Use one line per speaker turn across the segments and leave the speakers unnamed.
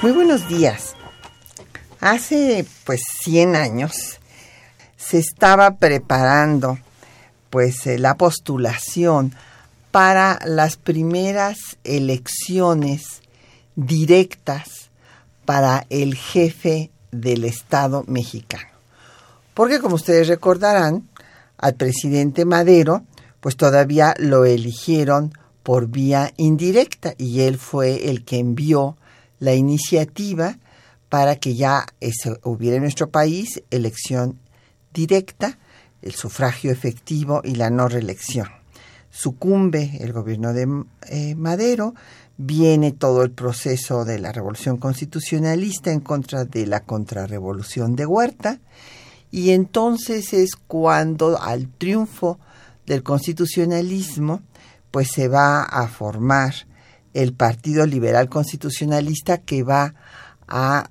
Muy buenos días. Hace pues 100 años se estaba preparando pues eh, la postulación para las primeras elecciones directas para el jefe del Estado mexicano. Porque como ustedes recordarán, al presidente Madero pues todavía lo eligieron por vía indirecta y él fue el que envió la iniciativa para que ya hubiera en nuestro país elección directa, el sufragio efectivo y la no reelección. Sucumbe el gobierno de eh, Madero, viene todo el proceso de la revolución constitucionalista en contra de la contrarrevolución de Huerta, y entonces es cuando al triunfo del constitucionalismo, pues se va a formar el Partido Liberal Constitucionalista que va a,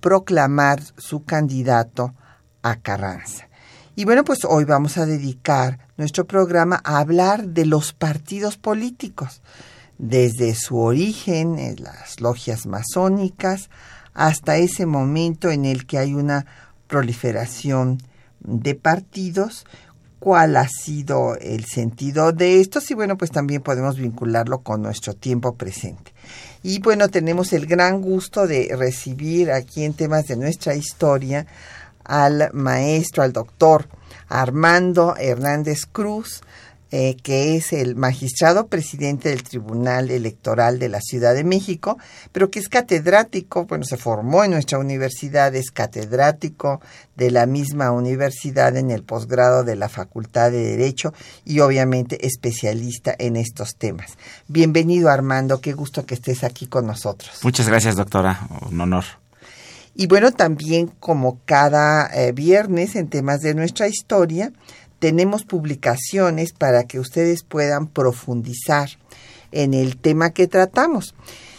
proclamar su candidato a Carranza. Y bueno, pues hoy vamos a dedicar nuestro programa a hablar de los partidos políticos, desde su origen en las logias masónicas hasta ese momento en el que hay una proliferación de partidos cuál ha sido el sentido de estos y bueno, pues también podemos vincularlo con nuestro tiempo presente. Y bueno, tenemos el gran gusto de recibir aquí en temas de nuestra historia al maestro, al doctor Armando Hernández Cruz, eh, que es el magistrado presidente del Tribunal Electoral de la Ciudad de México, pero que es catedrático, bueno, se formó en nuestra universidad, es catedrático de la misma universidad en el posgrado de la Facultad de Derecho y obviamente especialista en estos temas. Bienvenido Armando, qué gusto que estés aquí con nosotros.
Muchas gracias doctora, un honor.
Y bueno, también como cada eh, viernes en temas de nuestra historia, tenemos publicaciones para que ustedes puedan profundizar en el tema que tratamos.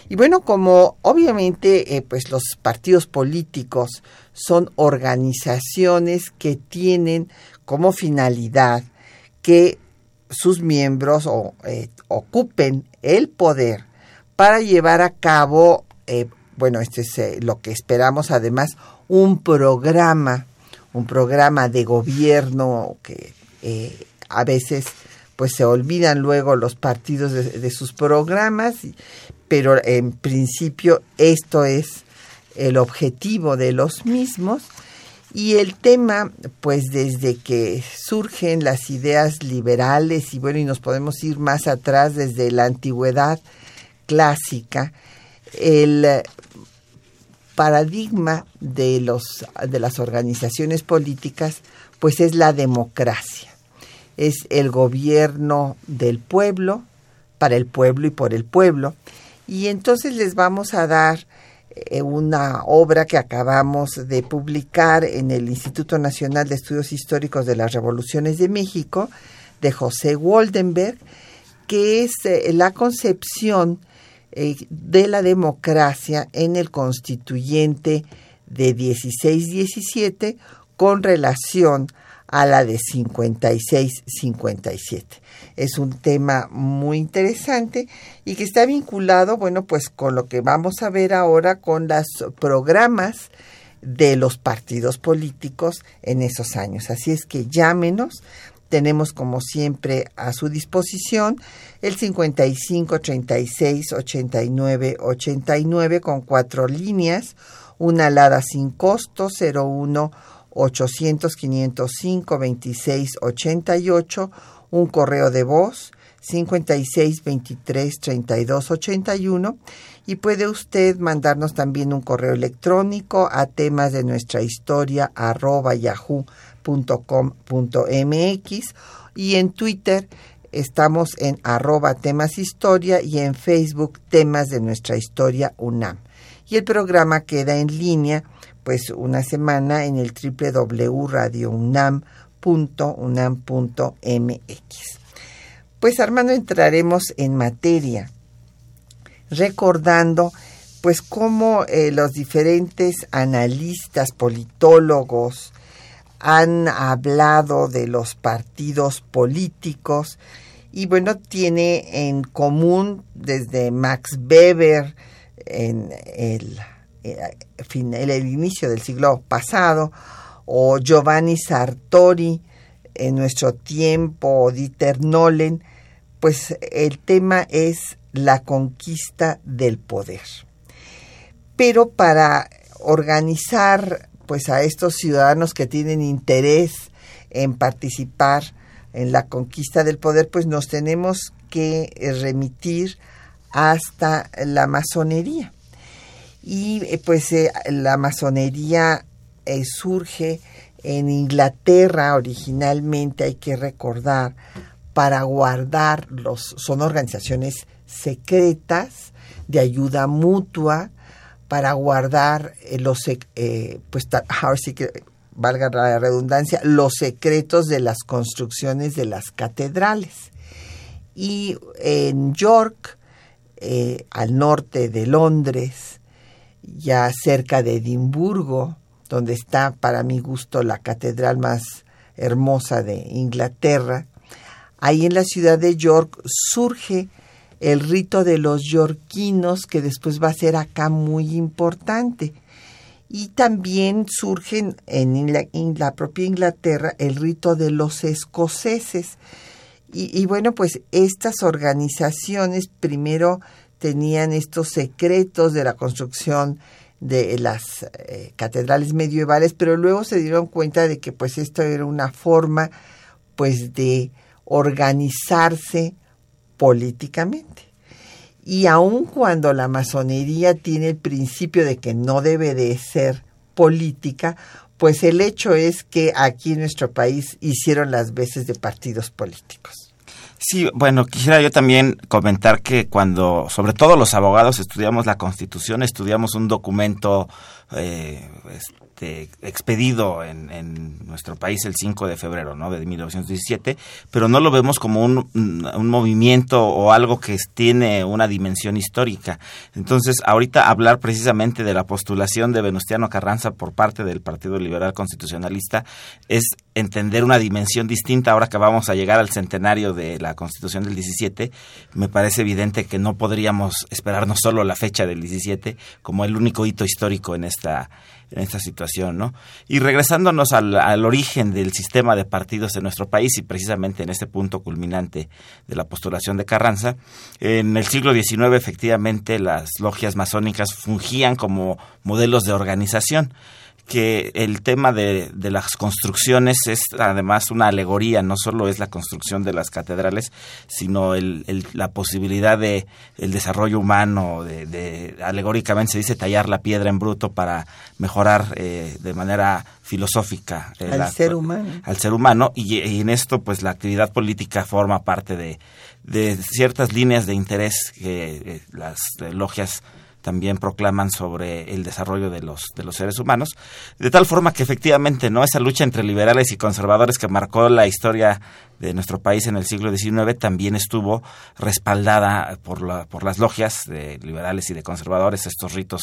Y bueno, como obviamente eh, pues los partidos políticos son organizaciones que tienen como finalidad que sus miembros eh, ocupen el poder para llevar a cabo, eh, bueno, este es lo que esperamos además, un programa un programa de gobierno que eh, a veces pues se olvidan luego los partidos de, sus programas, pero en principio esto es el objetivo de los mismos. Y el tema, pues desde que surgen las ideas liberales y bueno, y nos podemos ir más atrás desde la antigüedad clásica, el paradigma de, los, de las organizaciones políticas, pues es la democracia. Es el gobierno del pueblo, para el pueblo y por el pueblo. Y entonces les vamos a dar eh, una obra que acabamos de publicar en el Instituto Nacional de Estudios Históricos de las Revoluciones de México, de José Waldenberg, que es eh, la concepción eh, de la democracia en el constituyente de 16-17 con relación a la de 56-57. Es un tema muy interesante y que está vinculado, bueno, pues con lo que vamos a ver ahora con los programas de los partidos políticos en esos años. Así es que llámenos tenemos como siempre a su disposición el 55 36 89 89 con cuatro líneas, una alada sin costo 01 800 505 26 88, un correo de voz 56 23 32 81 y puede usted mandarnos también un correo electrónico a temas de nuestra historia arroba yahoo unam.com.mx y en Twitter estamos en arroba temas historia y en Facebook temas de nuestra historia UNAM. Y el programa queda en línea pues una semana en el www.radiounam.unam.mx. Pues Armando entraremos en materia recordando pues cómo eh, los diferentes analistas, politólogos han hablado de los partidos políticos y bueno, tiene en común desde Max Weber en el, eh, el inicio del siglo pasado o Giovanni Sartori en nuestro tiempo o Dieter Nolen, pues el tema es la conquista del poder. Pero para organizar pues a estos ciudadanos que tienen interés en participar en la conquista del poder, pues nos tenemos que remitir hasta la masonería. Y eh, pues eh, la masonería eh, surge en Inglaterra originalmente, hay que recordar, para guardar los, son organizaciones secretas de ayuda mutua para guardar eh, los, eh, pues que valga la redundancia, los secretos de las construcciones de las catedrales. Y en York, eh, al norte de Londres, ya cerca de Edimburgo, donde está para mi gusto la catedral más hermosa de Inglaterra, ahí en la ciudad de York surge el rito de los yorquinos, que después va a ser acá muy importante. Y también surge en la, en la propia Inglaterra el rito de los escoceses. Y, bueno, pues estas organizaciones primero tenían estos secretos de la construcción de las eh, catedrales medievales, pero luego se dieron cuenta de que pues esto era una forma pues de organizarse políticamente. Y aun cuando la masonería tiene el principio de que no debe de ser política, pues el hecho es que aquí en nuestro país hicieron las veces de partidos políticos.
Sí, bueno, quisiera yo también comentar que cuando, sobre todo los abogados, estudiamos la Constitución, estudiamos un documento eh, este, expedido en, nuestro país el 5 de febrero ¿no? de 1917, pero no lo vemos como un, un, movimiento o algo que tiene una dimensión histórica. Entonces, ahorita hablar precisamente de la postulación de Venustiano Carranza por parte del Partido Liberal Constitucionalista es entender una dimensión distinta ahora que vamos a llegar al centenario de la Constitución del 17. Me parece evidente que no podríamos esperarnos solo la fecha del 17 como el único hito histórico en esta en esta situación, ¿no? Y regresándonos al, origen del sistema de partidos en nuestro país y precisamente en este punto culminante de la postulación de Carranza, en el siglo XIX efectivamente las logias masónicas fungían como modelos de organización que el tema de, de, las construcciones es además una alegoría, no solo es la construcción de las catedrales, sino el, el, la posibilidad de el desarrollo humano, de, de, alegóricamente se dice tallar la piedra en bruto para mejorar eh, de manera filosófica
eh, al la, ser humano.
Al ser humano y, y, en esto pues la actividad política forma parte de, de ciertas líneas de interés que eh, las logias también proclaman sobre el desarrollo de los de los seres humanos. De tal forma que efectivamente no esa lucha entre liberales y conservadores que marcó la historia de nuestro país en el siglo XIX también estuvo respaldada por la, por las logias de liberales y de conservadores estos ritos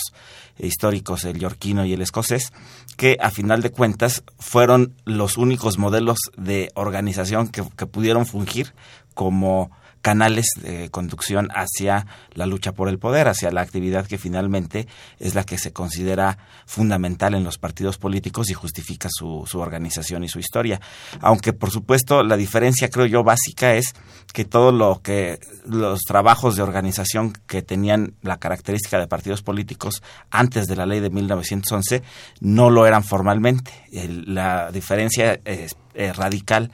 históricos el yorquino y el escocés que a final de cuentas fueron los únicos modelos de organización que, que pudieron fungir como canales de conducción hacia la lucha por el poder, hacia la actividad que finalmente es la que se considera fundamental en los partidos políticos y justifica su, su organización y su historia. Aunque, por supuesto, la diferencia, creo yo, básica es que todo lo que los trabajos de organización que tenían la característica de partidos políticos antes de la ley de 1911 no lo eran formalmente. La diferencia es, es radical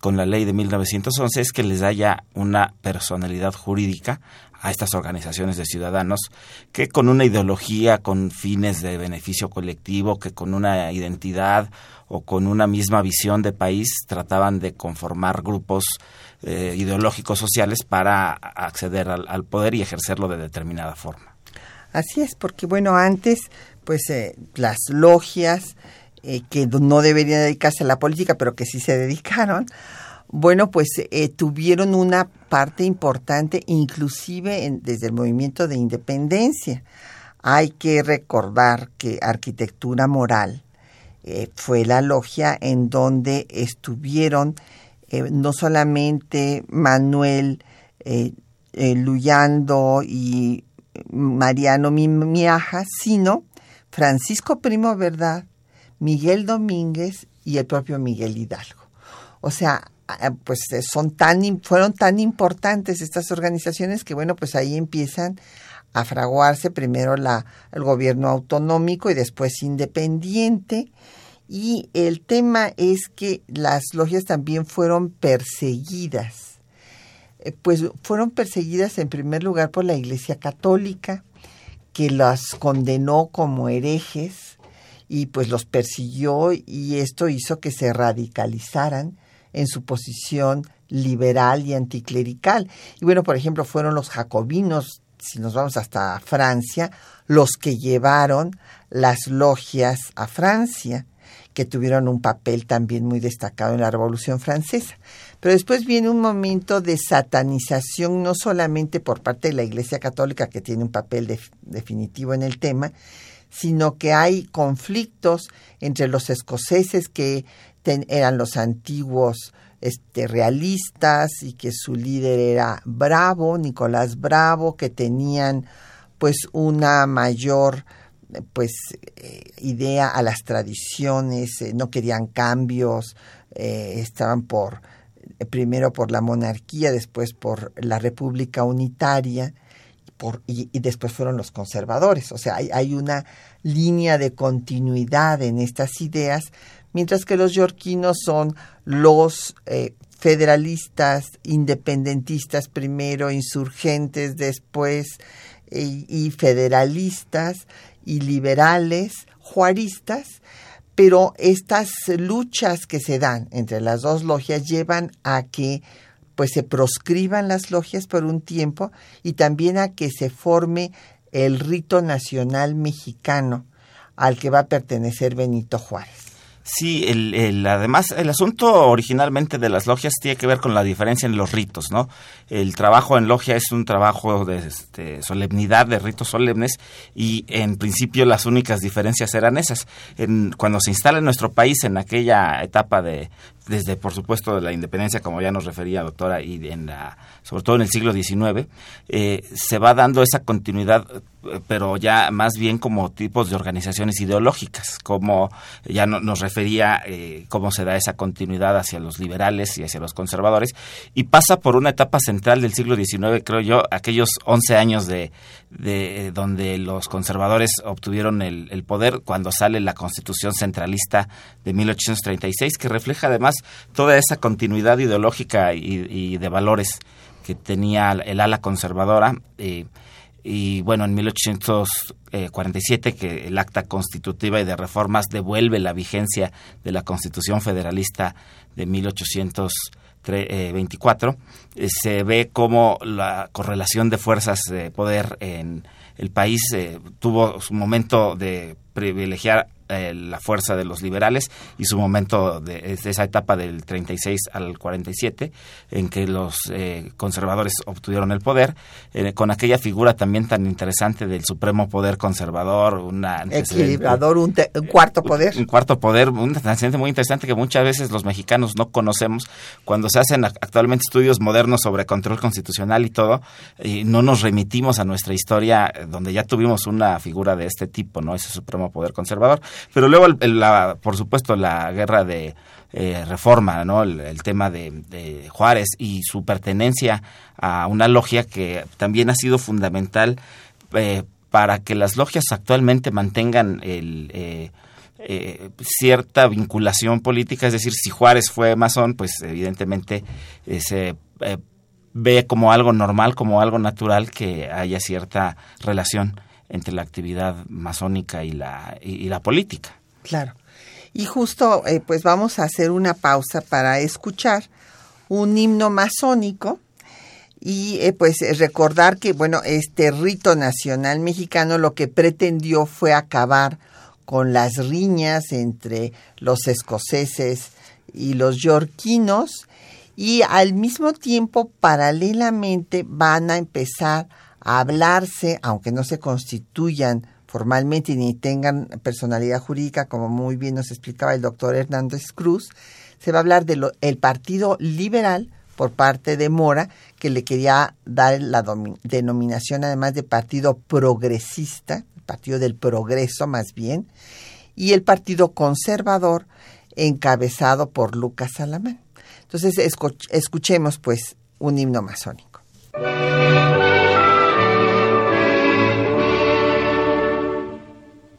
con la ley de 1911 es que les da ya una personalidad jurídica a estas organizaciones de ciudadanos que con una ideología, con fines de beneficio colectivo, que con una identidad o con una misma visión de país trataban de conformar grupos eh, ideológicos sociales para acceder al, poder y ejercerlo de determinada forma.
Así es, porque bueno, antes pues eh, las logias eh, que no deberían dedicarse a la política, pero que sí se dedicaron, bueno, pues eh, tuvieron una parte importante, inclusive desde el movimiento de independencia. Hay que recordar que Arquitectura Moral eh, fue la logia en donde estuvieron no solamente Manuel Luyando y Mariano Miaja, sino Francisco Primo Verdad, Miguel Domínguez y el propio Miguel Hidalgo. O sea, Ah, pues eh, son tan fueron tan importantes estas organizaciones que bueno pues ahí empiezan a fraguarse primero la el gobierno autonómico y después independiente y el tema es que las logias también fueron perseguidas eh, pues fueron perseguidas en primer lugar por la Iglesia Católica que las condenó como herejes y pues los persiguió y esto hizo que se radicalizaran en su posición liberal y anticlerical. Y bueno, por ejemplo, fueron los jacobinos, si nos vamos hasta Francia, los que llevaron las logias a Francia, que tuvieron un papel también muy destacado en la Revolución Francesa. Pero después viene un momento de satanización, no solamente por parte de la Iglesia Católica, que tiene un papel definitivo en el tema, sino que hay conflictos entre los escoceses que eran los antiguos este, realistas y que su líder era Bravo, Nicolás Bravo, que tenían pues una mayor pues eh, idea a las tradiciones, eh, no querían cambios, eh, estaban por primero por la monarquía, después por la república unitaria y, después fueron los conservadores. O sea, hay, hay una línea de continuidad en estas ideas, mientras que los yorquinos son los eh, federalistas, independentistas primero, insurgentes después, y federalistas y liberales, juaristas, pero estas luchas que se dan entre las dos logias llevan a que pues se proscriban las logias por un tiempo y también a que se forme el rito nacional mexicano al que va a pertenecer Benito Juárez.
Sí, el, el, además el asunto originalmente de las logias tiene que ver con la diferencia en los ritos, ¿no? El trabajo en logia es un trabajo de este, solemnidad, de ritos solemnes, y en principio las únicas diferencias eran esas. En, cuando se instala en nuestro país, en aquella etapa de, desde por supuesto de la independencia, como ya nos refería doctora, y en la, sobre todo en el siglo XIX, eh, se va dando esa continuidad, eh, pero ya más bien como tipos de organizaciones ideológicas, como ya nos refería eh, cómo se da esa continuidad hacia los liberales y hacia los conservadores, y pasa por una etapa central del siglo XIX, creo yo, aquellos 11 años de, de donde los conservadores obtuvieron el, el poder cuando sale la constitución centralista de 1836, que refleja además toda esa continuidad ideológica y, de valores que tenía el ala conservadora. Eh, y bueno, en 1847 que el acta constitutiva y de reformas devuelve la vigencia de la Constitución Federalista de 1824, eh, se ve como la correlación de fuerzas de poder en el país eh, tuvo su momento de privilegiar eh, la fuerza de los liberales y su momento de, esa etapa del 36 al 47 en que los eh, conservadores obtuvieron el poder eh, con aquella figura también tan interesante del supremo poder conservador una
equilibrador un, cuarto poder.
un, cuarto poder un antecedente muy interesante que muchas veces los mexicanos no conocemos cuando se hacen actualmente estudios modernos sobre control constitucional y todo y no nos remitimos a nuestra historia donde ya tuvimos una figura de este tipo no ese supremo poder conservador pero luego, la, por supuesto, la guerra de eh, reforma, ¿no? El, tema de, Juárez y su pertenencia a una logia que también ha sido fundamental eh, para que las logias actualmente mantengan el... Eh, eh, cierta vinculación política, es decir, si Juárez fue masón, pues evidentemente se ve como algo normal, como algo natural que haya cierta relación entre la actividad masónica y la, y, la política.
Claro. Y justo, pues vamos a hacer una pausa para escuchar un himno masónico y pues recordar que, bueno, este rito nacional mexicano lo que pretendió fue acabar con las riñas entre los escoceses y los yorquinos y al mismo tiempo paralelamente van a empezar a hablarse, aunque no se constituyan formalmente ni tengan personalidad jurídica, como muy bien nos explicaba el doctor Hernández Cruz, se va a hablar del Partido Liberal por parte de Mora, que le quería dar la denominación además de Partido Progresista, Partido del Progreso más bien, y el Partido Conservador encabezado por Lucas Salamán. Entonces escuchemos pues un himno masónico.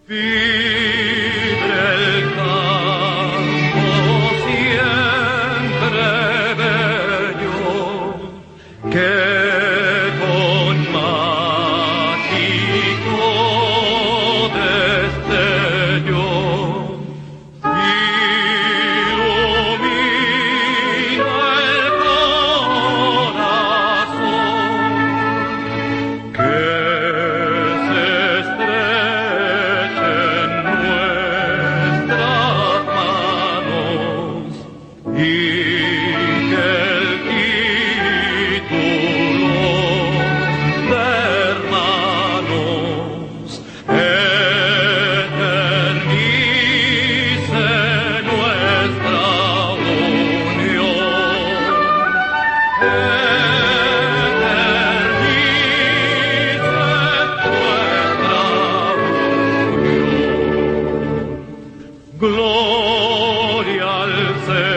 Be say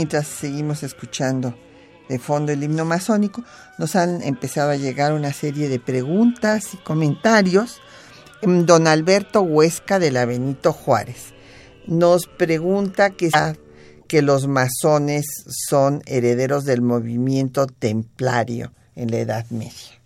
mientras seguimos escuchando de fondo el himno masónico, nos han empezado a llegar una serie de preguntas y comentarios. Mm, don Alberto Huesca de la Benito Juárez nos pregunta que, que los masones son herederos del movimiento templario en la Edad Media.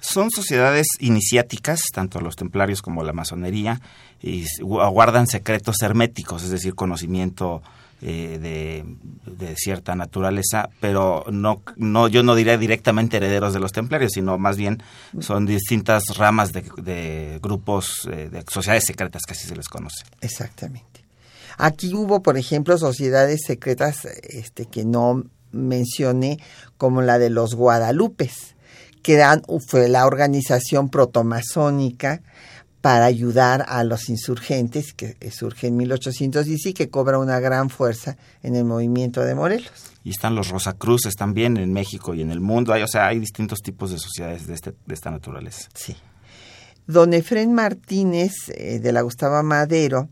Son sociedades iniciáticas, tanto los templarios como la masonería, y guardan secretos herméticos, es decir, conocimiento eh, de, cierta naturaleza, pero no, no, yo no diría directamente herederos de los templarios, sino más bien son distintas ramas de, grupos, eh, de sociedades secretas que así se les conoce.
Exactamente. Aquí hubo, por ejemplo, sociedades secretas este, que no mencioné, como la de los Guadalupes, que dan, fue la organización protomasónica para ayudar a los insurgentes que surge en 1810 y que cobra una gran fuerza en el movimiento de Morelos.
Y están los Rosacruces también en México y en el mundo. Hay, o sea, hay distintos tipos de sociedades de, este, de esta naturaleza.
Sí. Don Efren Martínez, eh, de la Gustava Madero,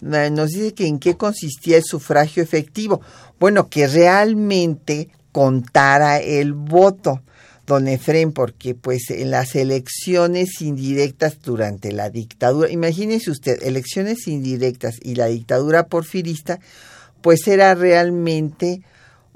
eh, nos dice que en qué consistía el sufragio efectivo. Bueno, que realmente contara el voto don Efren, porque pues en las elecciones indirectas durante la dictadura, imagínese usted, elecciones indirectas y la dictadura porfirista, pues era realmente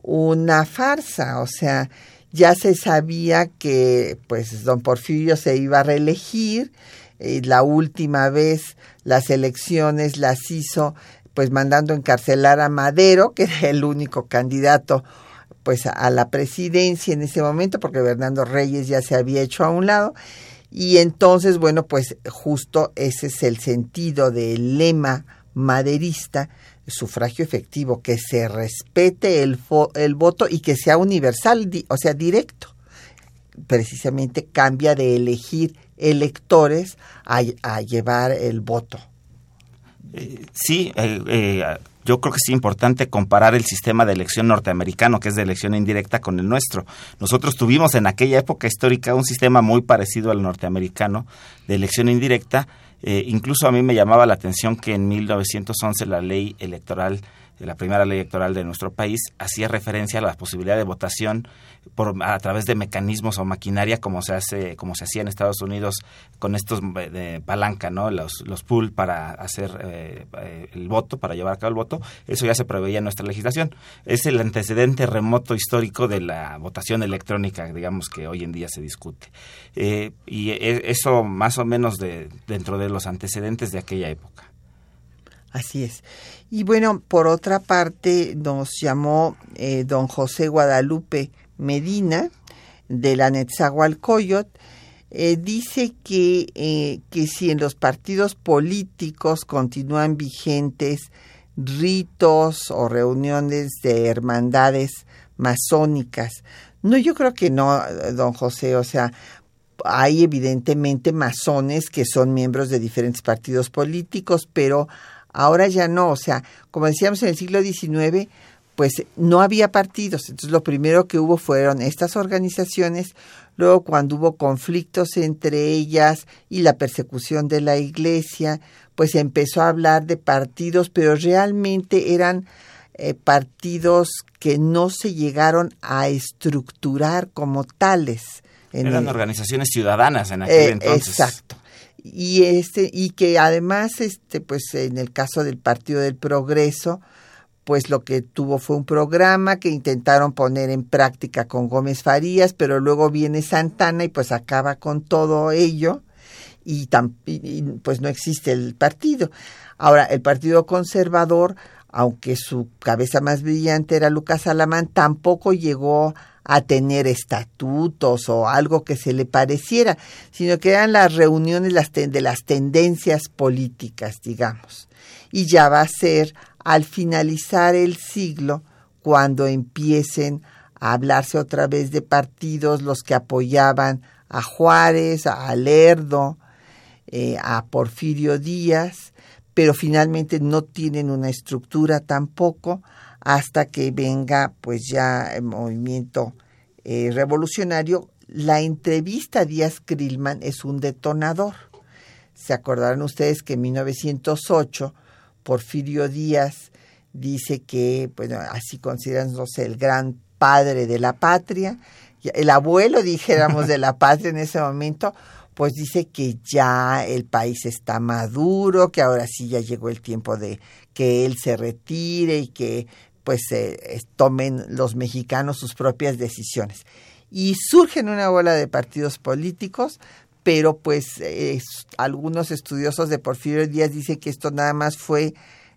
una farsa, o sea, ya se sabía que pues don Porfirio se iba a reelegir, y la última vez las elecciones las hizo pues mandando encarcelar a Madero, que era el único candidato pues a la presidencia en ese momento, porque Bernardo Reyes ya se había hecho a un lado, Y entonces, bueno, pues justo ese es el sentido del lema maderista, sufragio efectivo, que se respete el, el voto y que sea universal, o sea, directo. Precisamente cambia de elegir electores a, llevar el voto.
Eh, sí, eh, eh, yo creo que es importante comparar el sistema de elección norteamericano, que es de elección indirecta, con el nuestro. Nosotros tuvimos en aquella época histórica un sistema muy parecido al norteamericano de elección indirecta, eh, incluso a mí me llamaba la atención que en 1911 la ley electoral, la primera ley electoral de nuestro país, hacía referencia a la posibilidad de votación por, a través de mecanismos o maquinaria como se hace, como se hacía en Estados Unidos con estos de palanca, ¿no? Los, los pool para hacer eh, eh, el voto, para llevar a cabo el voto. Eso ya se preveía en nuestra legislación. Es el antecedente remoto histórico de la votación electrónica, digamos que hoy en día se discute. y e, eso más o menos de, dentro de los antecedentes de aquella época.
Así es. Y bueno, por otra parte, nos llamó eh, don José Guadalupe Medina de la Netzahualcoyot. Eh, dice que, eh, que si en los partidos políticos continúan vigentes ritos o reuniones de hermandades masónicas. No, yo creo que no, don José, o sea, hay evidentemente masones que son miembros de diferentes partidos políticos, pero ahora ya no. O sea, como decíamos en el siglo XIX, pues no había partidos. Entonces lo primero que hubo fueron estas organizaciones. Luego cuando hubo conflictos entre ellas y la persecución de la iglesia, pues empezó a hablar de partidos, pero realmente eran eh, partidos que no se llegaron a estructurar como tales.
Eran organizaciones ciudadanas en aquel eh, entonces.
Exacto. Y este y que además este pues en el caso del Partido del Progreso pues lo que tuvo fue un programa que intentaron poner en práctica con Gómez Farías, pero luego viene Santana y pues acaba con todo ello y, y pues no existe el partido. Ahora, el Partido Conservador, aunque su cabeza más brillante era Lucas Alamán, tampoco llegó a tener estatutos o algo que se le pareciera, sino que eran las reuniones de las tendencias políticas, digamos. Y ya va a ser al finalizar el siglo cuando empiecen a hablarse otra vez de partidos los que apoyaban a Juárez, a Lerdo, eh, a Porfirio Díaz, pero finalmente no tienen una estructura tampoco hasta que venga pues ya el movimiento eh, revolucionario. La entrevista a Díaz Krillman es un detonador. Se acordarán ustedes que en 1908 Porfirio Díaz dice que, bueno, así considerándose el gran padre de la patria, el abuelo, dijéramos, de la patria en ese momento, pues dice que ya el país está maduro, que ahora sí ya llegó el tiempo de que él se retire y que pues eh, tomen los mexicanos sus propias decisiones. Y surgen una bola de partidos políticos, pero pues algunos estudiosos de Porfirio Díaz dicen que esto nada más fue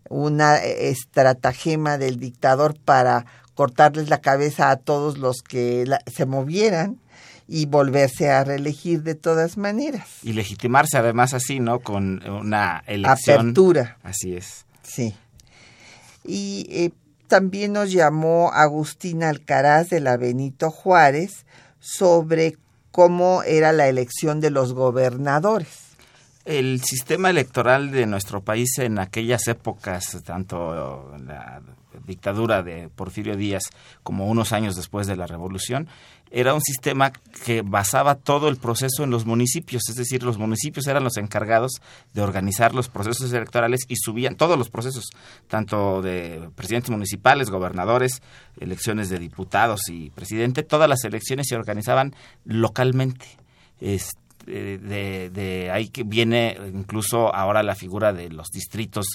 una estratagema del dictador para cortarles la cabeza a todos los que se movieran y volverse a reelegir de todas maneras.
Y legitimarse además así, ¿no? Con una elección.
Apertura.
Así es.
Sí. Y eh, también nos llamó Agustín Alcaraz de la Benito Juárez sobre cómo era la elección de los gobernadores.
El sistema electoral de nuestro país en aquellas épocas, tanto la dictadura de Porfirio Díaz como unos años después de la revolución, era un sistema que basaba todo el proceso en los municipios, es decir, los municipios eran los encargados de organizar los procesos electorales y subían todos los procesos, tanto de presidentes municipales, gobernadores, elecciones de diputados y presidente, todas las elecciones se organizaban localmente. Este, de, de ahí que viene incluso ahora la figura de los distritos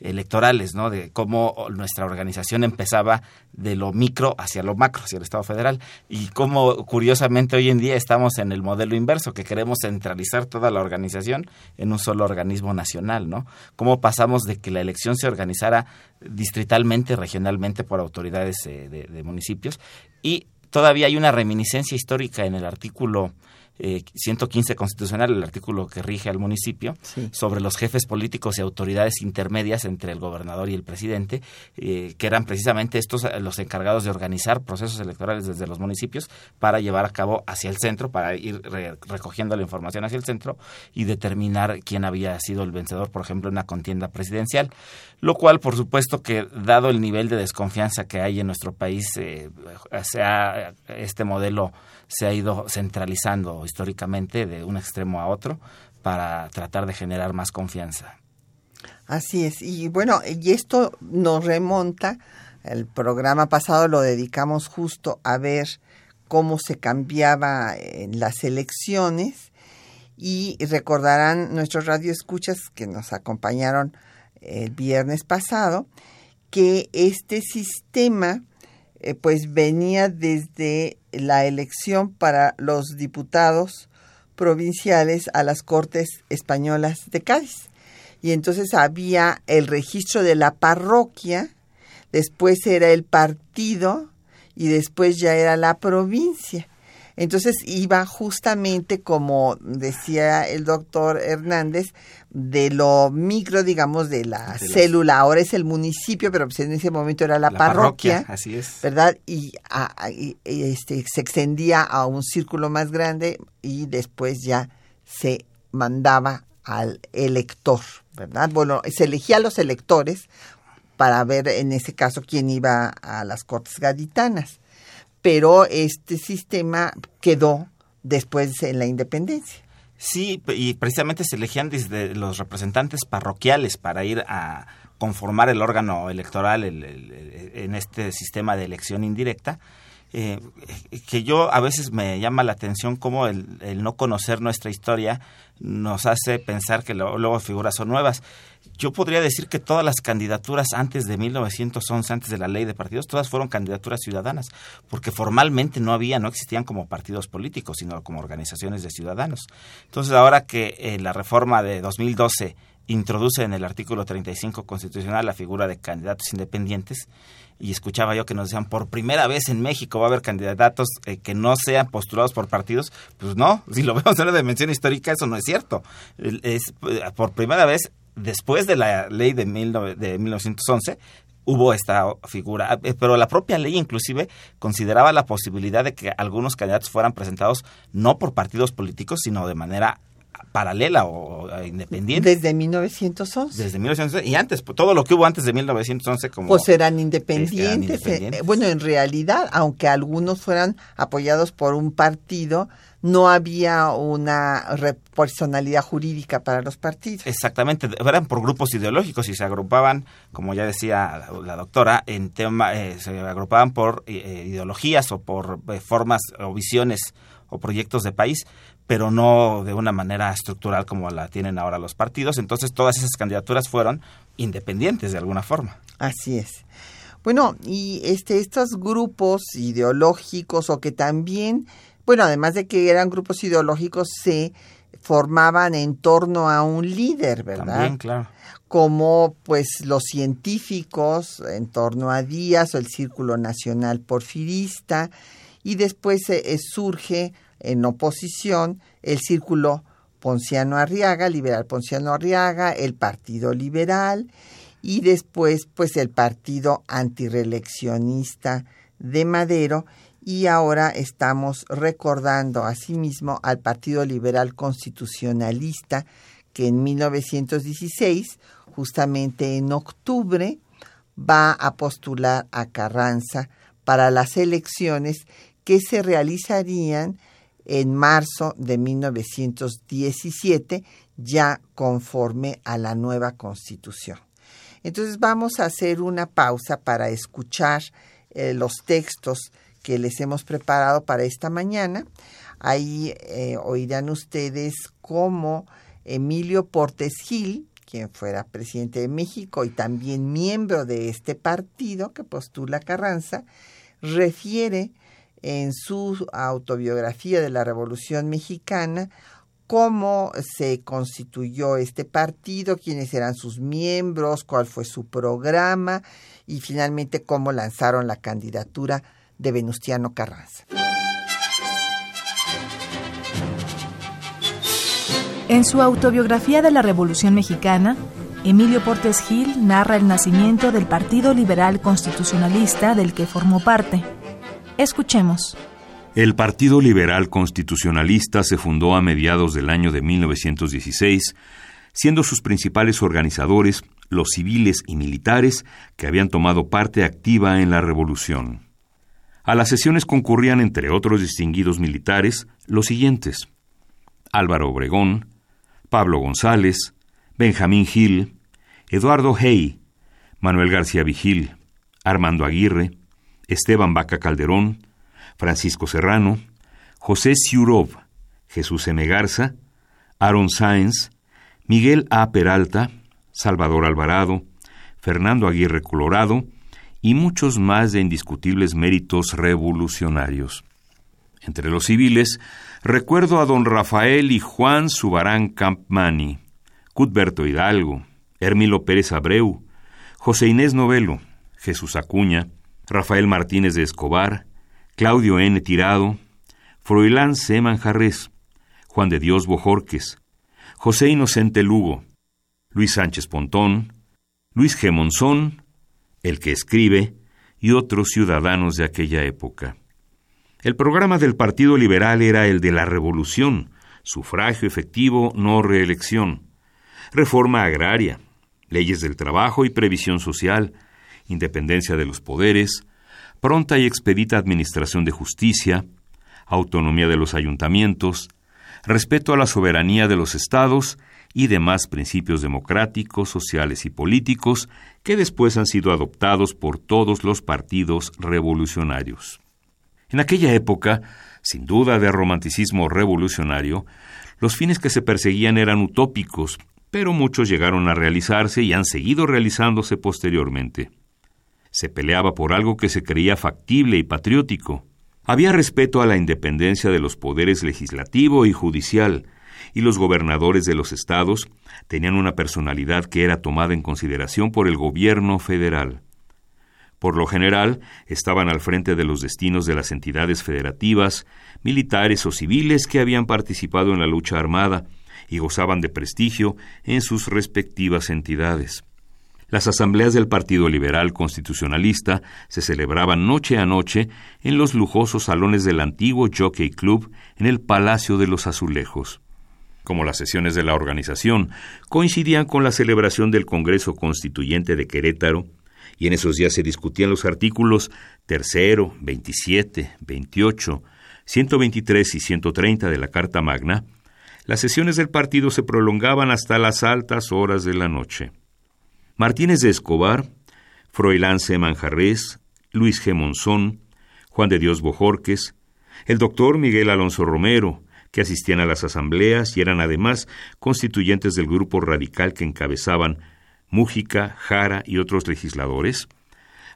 electorales, ¿no? De cómo nuestra organización empezaba de lo micro hacia lo macro, hacia el Estado federal, y cómo curiosamente hoy en día estamos en el modelo inverso, que queremos centralizar toda la organización en un solo organismo nacional, ¿no? Cómo pasamos de que la elección se organizara distritalmente, regionalmente por autoridades eh, de, municipios, y todavía hay una reminiscencia histórica en el artículo 115 constitucional, el artículo que rige al municipio, sobre los jefes políticos y autoridades intermedias entre el gobernador y el presidente, que eran precisamente estos los encargados de organizar procesos electorales desde los municipios para llevar a cabo hacia el centro, para ir recogiendo la información hacia el centro y determinar quién había sido el vencedor, por ejemplo, en una contienda presidencial, lo cual, por supuesto, que dado el nivel de desconfianza que hay en nuestro país, eh, este modelo se ha ido centralizando históricamente de un extremo a otro para tratar de generar más confianza.
Así es, y bueno, y esto nos remonta, el programa pasado lo dedicamos justo a ver cómo se cambiaba en las elecciones y recordarán nuestros radioescuchas que nos acompañaron el viernes pasado que este sistema eh, pues venía desde la elección para los diputados provinciales a las Cortes Españolas de Cádiz. Y entonces había el registro de la parroquia, después era el partido y después ya era la provincia. Entonces iba justamente, como decía el doctor Hernández, de lo micro, digamos, de la célula. Ahora es el municipio, pero pues en ese momento era la, parroquia,
Así es.
¿Verdad? Y, este, se extendía a un círculo más grande y después ya se mandaba al elector, ¿verdad? Bueno, se elegía a los electores para ver en ese caso quién iba a las cortes gaditanas pero este sistema quedó después en la independencia.
Sí, y precisamente se elegían desde los representantes parroquiales para ir a conformar el órgano electoral en este sistema de elección indirecta. Eh, que yo a veces me llama la atención cómo el, no conocer nuestra historia nos hace pensar que luego figuras son nuevas yo podría decir que todas las candidaturas antes de 1911, antes de la ley de partidos, todas fueron candidaturas ciudadanas, porque formalmente no había, no existían como partidos políticos, sino como organizaciones de ciudadanos. Entonces, ahora que eh, la reforma de 2012 introduce en el artículo 35 constitucional la figura de candidatos independientes, y escuchaba yo que nos decían por primera vez en México va a haber candidatos eh, que no sean postulados por partidos, pues no, si lo vemos en la dimensión histórica eso no es cierto. Es eh, por primera vez después de la ley de, de 1911 hubo esta figura, eh, pero la propia ley inclusive consideraba la posibilidad de que algunos candidatos fueran presentados no por partidos políticos, sino de manera paralela o, independiente.
Desde 1911.
Desde 1911 y antes, todo lo que hubo antes de 1911 como...
Pues eran independientes. Eh, bueno, en realidad, aunque algunos fueran apoyados por un partido, no había una personalidad jurídica para los partidos.
Exactamente, eran por grupos ideológicos y se agrupaban, como ya decía la, doctora, en tema, eh, se agrupaban por eh, ideologías o por eh, formas o visiones o proyectos de país, pero no de una manera estructural como la tienen ahora los partidos. Entonces todas esas candidaturas fueron independientes de alguna forma.
Así es. Bueno, y este, estos grupos ideológicos o que también bueno, además de que eran grupos ideológicos, se formaban en torno a un líder, ¿verdad?
También, claro.
Como pues los científicos en torno a Díaz o el Círculo Nacional Porfirista, y después eh, surge en oposición el Círculo Ponciano Arriaga, Liberal Ponciano Arriaga, el Partido Liberal, y después pues el Partido Antireeleccionista de Madero, y ahora estamos recordando asimismo al Partido Liberal Constitucionalista que en 1916, justamente en octubre, va a postular a Carranza para las elecciones que se realizarían en marzo de 1917, ya conforme a la nueva constitución. Entonces vamos a hacer una pausa para escuchar eh, los textos que les hemos preparado para esta mañana. Ahí eh, oirán ustedes cómo Emilio Portes Gil, quien fuera presidente de México y también miembro de este partido que postula Carranza, refiere en su autobiografía de la Revolución Mexicana cómo se constituyó este partido, quiénes eran sus miembros, cuál fue su programa y finalmente cómo lanzaron la candidatura de Venustiano Carranza.
En su autobiografía de la Revolución Mexicana, Emilio Portes Gil narra el nacimiento del Partido Liberal Constitucionalista del que formó parte. Escuchemos.
El Partido Liberal Constitucionalista se fundó a mediados del año de 1916, siendo sus principales organizadores los civiles y militares que habían tomado parte activa en la revolución. A las sesiones concurrían, entre otros distinguidos militares, los siguientes: Álvaro Obregón, Pablo González, Benjamín Gil, Eduardo Hey, Manuel García Vigil, Armando Aguirre, Esteban Vaca Calderón, Francisco Serrano, José Siurov, Jesús M. Garza, Aaron Sáenz, Miguel A. Peralta, Salvador Alvarado, Fernando Aguirre Colorado y muchos más de indiscutibles méritos revolucionarios. Entre los civiles, recuerdo a don Rafael y Juan Subarán Campmani, Cudberto Hidalgo, Hermilo Pérez Abreu, José Inés Novelo, Jesús Acuña, Rafael Martínez de Escobar, Claudio N. Tirado, Froilán C. Manjarres, Juan de Dios Bojorques, José Inocente Lugo, Luis Sánchez Pontón, Luis G. Monzón, el que escribe, y otros ciudadanos de aquella época. El programa del Partido Liberal era el de la revolución, sufragio efectivo, no reelección, reforma agraria, leyes del trabajo y previsión social, independencia de los poderes, pronta y expedita administración de justicia, autonomía de los ayuntamientos, respeto a la soberanía de los estados y demás principios democráticos, sociales y políticos que después han sido adoptados por todos los partidos revolucionarios. En aquella época, sin duda de romanticismo revolucionario, los fines que se perseguían eran utópicos, pero muchos llegaron a realizarse y han seguido realizándose posteriormente. Se peleaba por algo que se creía factible y patriótico. Había respeto a la independencia de los poderes legislativo y judicial, y los gobernadores de los estados tenían una personalidad que era tomada en consideración por el gobierno federal. Por lo general, estaban al frente de los destinos de las entidades federativas, militares o civiles que habían participado en la lucha armada y gozaban de prestigio en sus respectivas entidades. Las asambleas del Partido Liberal Constitucionalista se celebraban noche a noche en los lujosos salones del antiguo Jockey Club en el Palacio de los Azulejos. Como las sesiones de la organización coincidían con la celebración del Congreso Constituyente de Querétaro, y en esos días se discutían los artículos tercero, 27, 28, 123 y 130 de la Carta Magna, las sesiones del partido se prolongaban hasta las altas horas de la noche. Martínez de Escobar, Froilán C. Luis G. Monzón, Juan de Dios Bojorques, el doctor Miguel Alonso Romero, que asistían a las asambleas y eran además constituyentes del grupo radical que encabezaban Mújica, Jara y otros legisladores,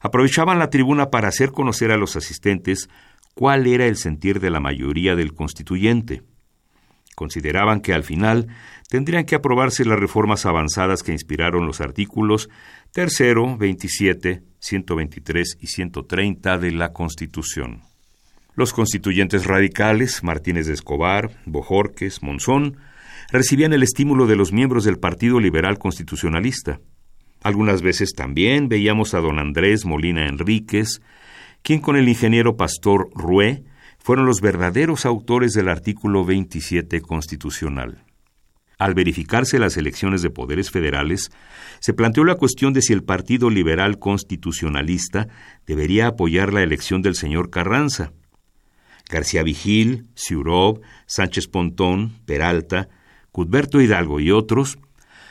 aprovechaban la tribuna para hacer conocer a los asistentes cuál era el sentir de la mayoría del constituyente. Consideraban que al final tendrían que aprobarse las reformas avanzadas que inspiraron los artículos tercero, 27, 123 y 130 de la Constitución. Los constituyentes radicales, Martínez de Escobar, Bojorques, Monzón, recibían el estímulo de los miembros del Partido Liberal Constitucionalista. Algunas veces también veíamos a don Andrés Molina Enríquez, quien con el ingeniero Pastor Rué fueron los verdaderos autores del artículo 27 constitucional. Al verificarse las elecciones de poderes federales, se planteó la cuestión de si el Partido Liberal Constitucionalista debería apoyar la elección del señor Carranza. García Vigil, Ciurov, Sánchez Pontón, Peralta, Cudberto Hidalgo y otros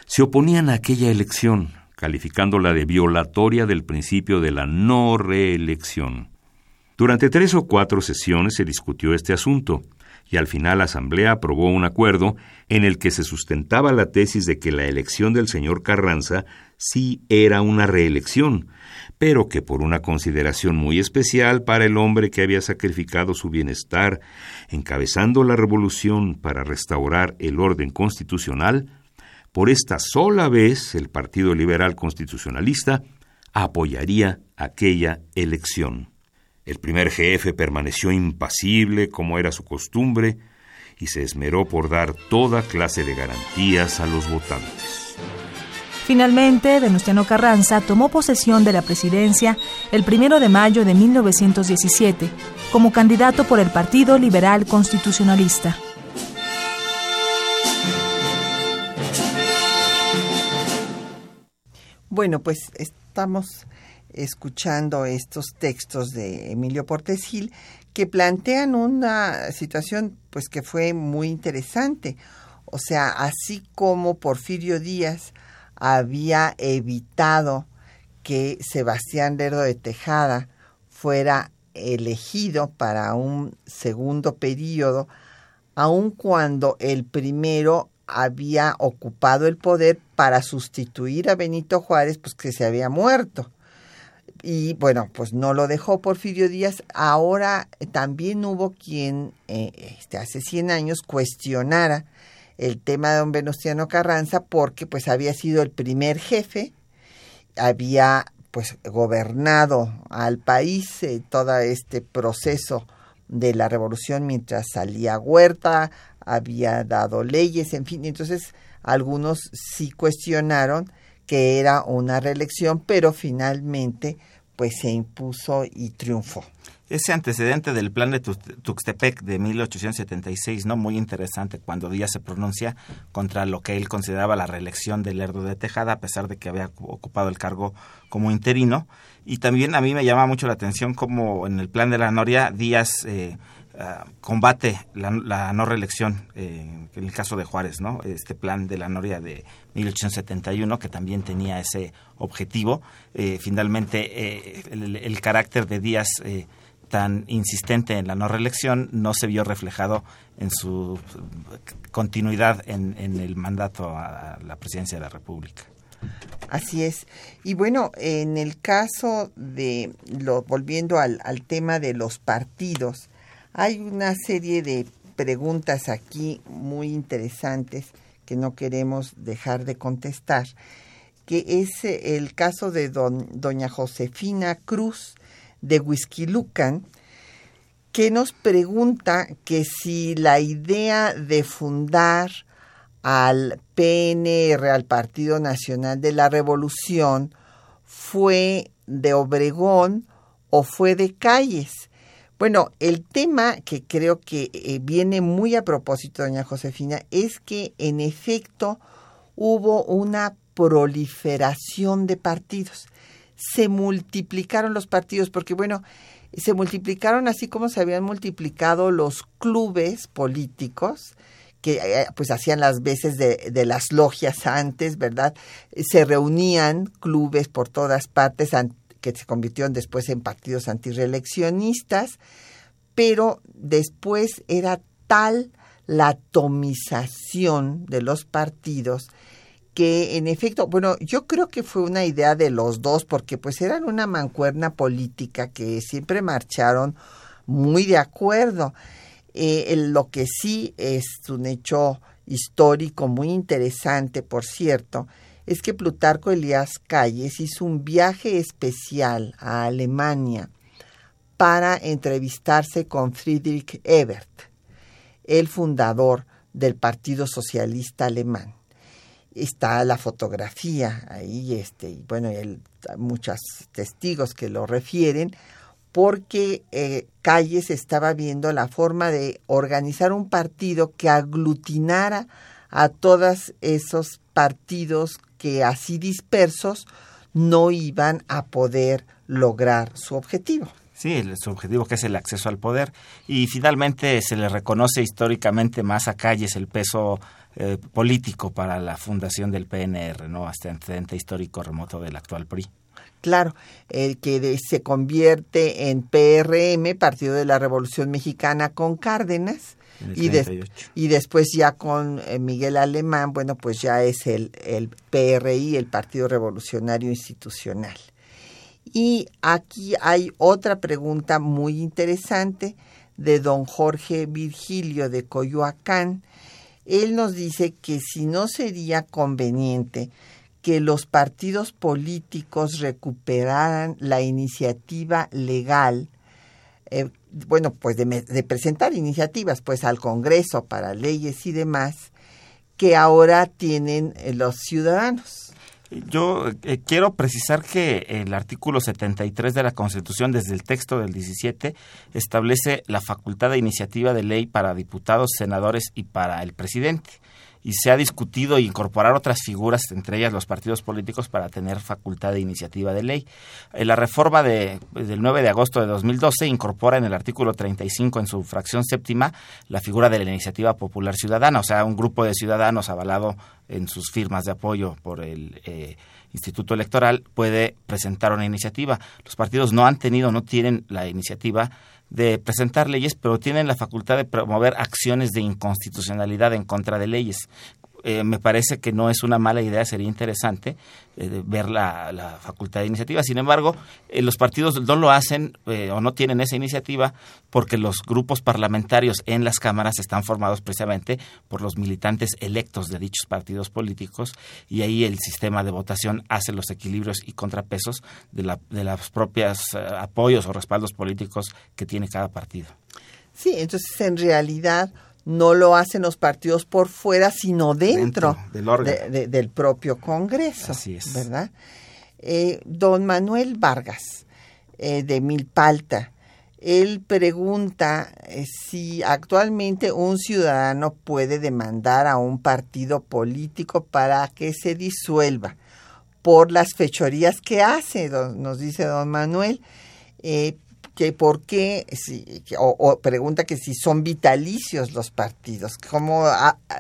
se oponían a aquella elección, calificándola de violatoria del principio de la no reelección. Durante tres o cuatro sesiones se discutió este asunto, y al final la Asamblea aprobó un acuerdo en el que se sustentaba la tesis de que la elección del señor Carranza sí era una reelección, pero que por una consideración muy especial para el hombre que había sacrificado su bienestar, encabezando la revolución para restaurar el orden constitucional, por esta sola vez el Partido Liberal Constitucionalista apoyaría aquella elección. El primer jefe permaneció impasible como era su costumbre, y se esmeró por dar toda clase de garantías a los votantes.
Finalmente, Venustiano Carranza tomó posesión de la presidencia el primero de mayo de 1917 como candidato por el Partido Liberal Constitucionalista.
Bueno, pues estamos escuchando estos textos de Emilio Portes Gil que plantean una situación pues que fue muy interesante. O sea, así como Porfirio Díaz había evitado que Sebastián Lerdo de Tejada fuera elegido para un segundo periodo, aun cuando el primero había ocupado el poder para sustituir a Benito Juárez, pues que se había muerto y bueno, pues no lo dejó Porfirio Díaz. Ahora también hubo quien eh, este, hace 100 años cuestionara el tema de don Venustiano Carranza porque pues había sido el primer jefe, había pues gobernado al país eh, todo este proceso de la revolución mientras salía Huerta, había dado leyes, en fin, entonces algunos sí cuestionaron que era una reelección, pero finalmente pues se impuso y triunfó.
Ese antecedente del plan de Tuxtepec de 1876, ¿no? Muy interesante cuando Díaz se pronuncia contra lo que él consideraba la reelección de Lerdo de Tejada, a pesar de que había ocupado el cargo como interino. Y también a mí me llama mucho la atención como en el plan de la Noria Díaz eh, ah, combate la, no reelección, eh, en el caso de Juárez, ¿no? Este plan de la Noria de 1871 que también tenía ese objetivo. Eh, finalmente, eh, el, carácter de Díaz tan insistente en la no reelección no se vio reflejado en su continuidad en, el mandato a la presidencia de la República.
Así es. Y bueno, en el caso de, lo, volviendo al tema de los partidos, hay una serie de preguntas aquí muy interesantes que no queremos dejar de contestar, que es eh, el caso de doña Josefina Cruz de Huizquilucan, que nos pregunta que si la idea de fundar al PNR, al Partido Nacional de la Revolución, fue de Obregón o fue de Calles. Bueno, el tema que creo que eh, viene muy a propósito, doña Josefina, es que en efecto hubo una proliferación de partidos. Se multiplicaron los partidos porque, bueno, se multiplicaron así como se habían multiplicado los clubes políticos que eh, pues hacían las veces de, de, las logias antes, ¿verdad? Se reunían clubes por todas partes, que se convirtieron después en partidos antireeleccionistas, pero después era tal la atomización de los partidos que en efecto, bueno, yo creo que fue una idea de los dos porque pues eran una mancuerna política que siempre marcharon muy de acuerdo. Eh, lo que sí es un hecho histórico muy interesante, por cierto, es que Plutarco Elías Calles hizo un viaje especial a Alemania para entrevistarse con Friedrich Ebert, el fundador del Partido Socialista Alemán. Está la fotografía ahí, este, y bueno, hay muchos testigos que lo refieren, porque eh, Calles estaba viendo la forma de organizar un partido que aglutinara a todos esos partidos que así dispersos no iban a poder lograr su objetivo.
Sí, su objetivo que es el acceso al poder. Y finalmente se le reconoce históricamente más a Calles el peso eh, político para la fundación del PNR, ¿no? Hasta antecedente histórico remoto del actual PRI.
Claro, el que se convierte en PRM, Partido de la Revolución Mexicana, con Cárdenas, y, y, después ya con eh, Miguel Alemán, bueno, pues ya es el, el PRI, el Partido Revolucionario Institucional. Y aquí hay otra pregunta muy interesante de don Jorge Virgilio de Coyoacán. Él nos dice que si no sería conveniente que los partidos políticos recuperaran la iniciativa legal eh, bueno, pues de, de presentar iniciativas pues al Congreso para leyes y demás que ahora tienen eh, los ciudadanos.
Yo eh, quiero precisar que el artículo 73 de la Constitución, desde el texto del 17, establece la facultad de iniciativa de ley para diputados, senadores y para el presidente y se ha discutido incorporar otras figuras, entre ellas los partidos políticos, para tener facultad de iniciativa de ley. Eh, la reforma de, del 9 de agosto de 2012 incorpora en el artículo 35, en su fracción séptima, la figura de la iniciativa popular ciudadana, o sea, un grupo de ciudadanos avalado en sus firmas de apoyo por el eh, Instituto Electoral puede presentar una iniciativa. Los partidos no han tenido, no tienen la iniciativa de presentar leyes, pero tienen la facultad de promover acciones de inconstitucionalidad en contra de leyes. Eh, me parece que no es una mala idea, sería interesante eh, ver la, facultad de iniciativa. Sin embargo, eh, los partidos no lo hacen o no tienen esa iniciativa porque los grupos parlamentarios en las cámaras están formados precisamente por los militantes electos de dichos partidos políticos y ahí el sistema de votación hace los equilibrios y contrapesos de, la, de los propios apoyos o respaldos políticos que tiene cada partido.
Sí, entonces en realidad no lo hacen los partidos por fuera, sino dentro, del, propio Congreso.
Así es.
¿Verdad? Eh, don Manuel Vargas, eh, de Milpalta, él pregunta eh, si actualmente un ciudadano puede demandar a un partido político para que se disuelva por las fechorías que hace, nos dice don Manuel que por qué, o, pregunta que si son vitalicios los partidos, cómo